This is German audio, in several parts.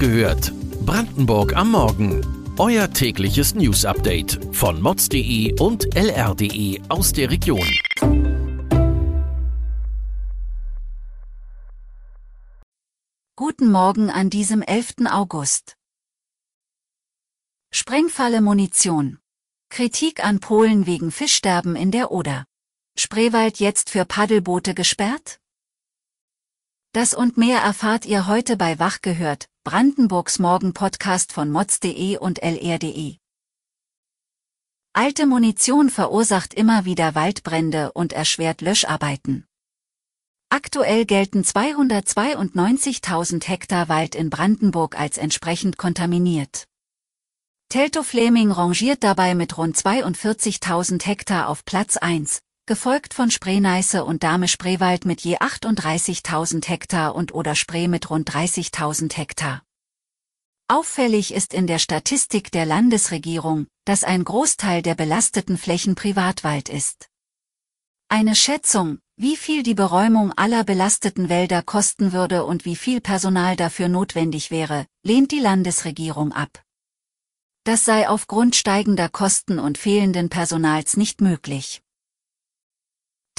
gehört. Brandenburg am Morgen. Euer tägliches News-Update von mods.de und lr.de aus der Region. Guten Morgen an diesem 11. August. Sprengfalle Munition. Kritik an Polen wegen Fischsterben in der Oder. Spreewald jetzt für Paddelboote gesperrt? Das und mehr erfahrt ihr heute bei Wach gehört, Brandenburgs Morgen-Podcast von mods.de und lr.de. Alte Munition verursacht immer wieder Waldbrände und erschwert Löscharbeiten. Aktuell gelten 292.000 Hektar Wald in Brandenburg als entsprechend kontaminiert. Telto Fleming rangiert dabei mit rund 42.000 Hektar auf Platz 1, gefolgt von Spreeneiße und Dahme-Spreewald mit je 38.000 Hektar und oder Spree mit rund 30.000 Hektar. Auffällig ist in der Statistik der Landesregierung, dass ein Großteil der belasteten Flächen Privatwald ist. Eine Schätzung, wie viel die Beräumung aller belasteten Wälder kosten würde und wie viel Personal dafür notwendig wäre, lehnt die Landesregierung ab. Das sei aufgrund steigender Kosten und fehlenden Personals nicht möglich.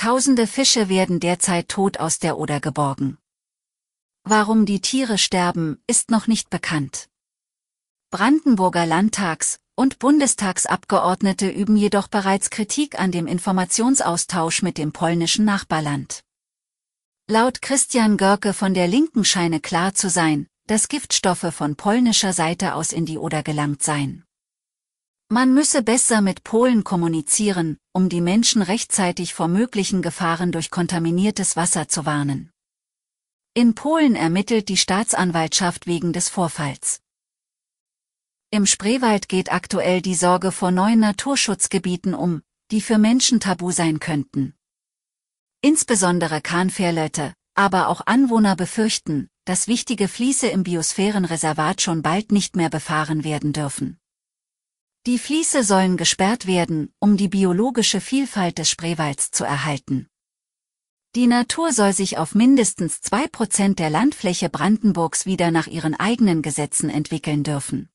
Tausende Fische werden derzeit tot aus der Oder geborgen. Warum die Tiere sterben, ist noch nicht bekannt. Brandenburger Landtags- und Bundestagsabgeordnete üben jedoch bereits Kritik an dem Informationsaustausch mit dem polnischen Nachbarland. Laut Christian Görke von der Linken scheine klar zu sein, dass Giftstoffe von polnischer Seite aus in die Oder gelangt seien. Man müsse besser mit Polen kommunizieren, um die Menschen rechtzeitig vor möglichen Gefahren durch kontaminiertes Wasser zu warnen. In Polen ermittelt die Staatsanwaltschaft wegen des Vorfalls. Im Spreewald geht aktuell die Sorge vor neuen Naturschutzgebieten um, die für Menschen tabu sein könnten. Insbesondere Kahnfährleute, aber auch Anwohner befürchten, dass wichtige Fließe im Biosphärenreservat schon bald nicht mehr befahren werden dürfen. Die Fließe sollen gesperrt werden, um die biologische Vielfalt des Spreewalds zu erhalten. Die Natur soll sich auf mindestens zwei Prozent der Landfläche Brandenburgs wieder nach ihren eigenen Gesetzen entwickeln dürfen.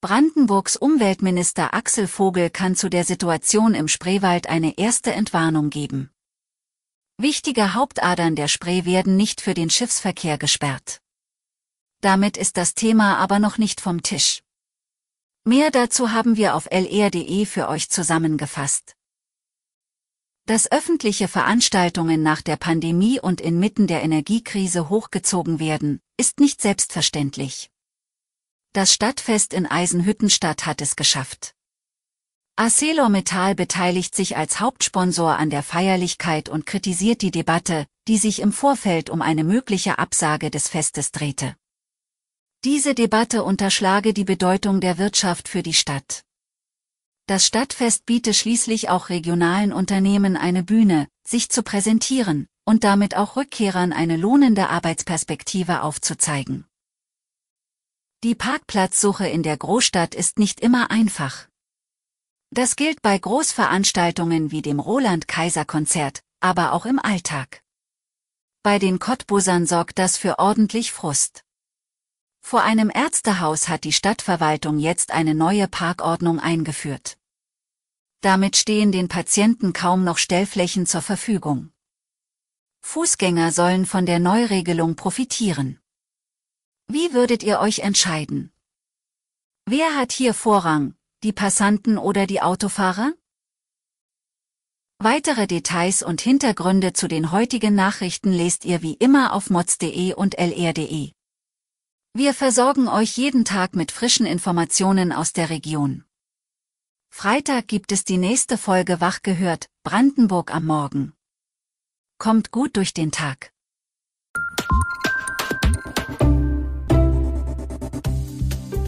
Brandenburgs Umweltminister Axel Vogel kann zu der Situation im Spreewald eine erste Entwarnung geben. Wichtige Hauptadern der Spree werden nicht für den Schiffsverkehr gesperrt. Damit ist das Thema aber noch nicht vom Tisch. Mehr dazu haben wir auf lr.de für euch zusammengefasst. Dass öffentliche Veranstaltungen nach der Pandemie und inmitten der Energiekrise hochgezogen werden, ist nicht selbstverständlich. Das Stadtfest in Eisenhüttenstadt hat es geschafft. ArcelorMittal beteiligt sich als Hauptsponsor an der Feierlichkeit und kritisiert die Debatte, die sich im Vorfeld um eine mögliche Absage des Festes drehte. Diese Debatte unterschlage die Bedeutung der Wirtschaft für die Stadt. Das Stadtfest biete schließlich auch regionalen Unternehmen eine Bühne, sich zu präsentieren und damit auch Rückkehrern eine lohnende Arbeitsperspektive aufzuzeigen. Die Parkplatzsuche in der Großstadt ist nicht immer einfach. Das gilt bei Großveranstaltungen wie dem Roland-Kaiser-Konzert, aber auch im Alltag. Bei den Cottbusern sorgt das für ordentlich Frust. Vor einem Ärztehaus hat die Stadtverwaltung jetzt eine neue Parkordnung eingeführt. Damit stehen den Patienten kaum noch Stellflächen zur Verfügung. Fußgänger sollen von der Neuregelung profitieren. Wie würdet ihr euch entscheiden? Wer hat hier Vorrang, die Passanten oder die Autofahrer? Weitere Details und Hintergründe zu den heutigen Nachrichten lest ihr wie immer auf mods.de und lr.de. Wir versorgen euch jeden Tag mit frischen Informationen aus der Region. Freitag gibt es die nächste Folge Wach gehört, Brandenburg am Morgen. Kommt gut durch den Tag.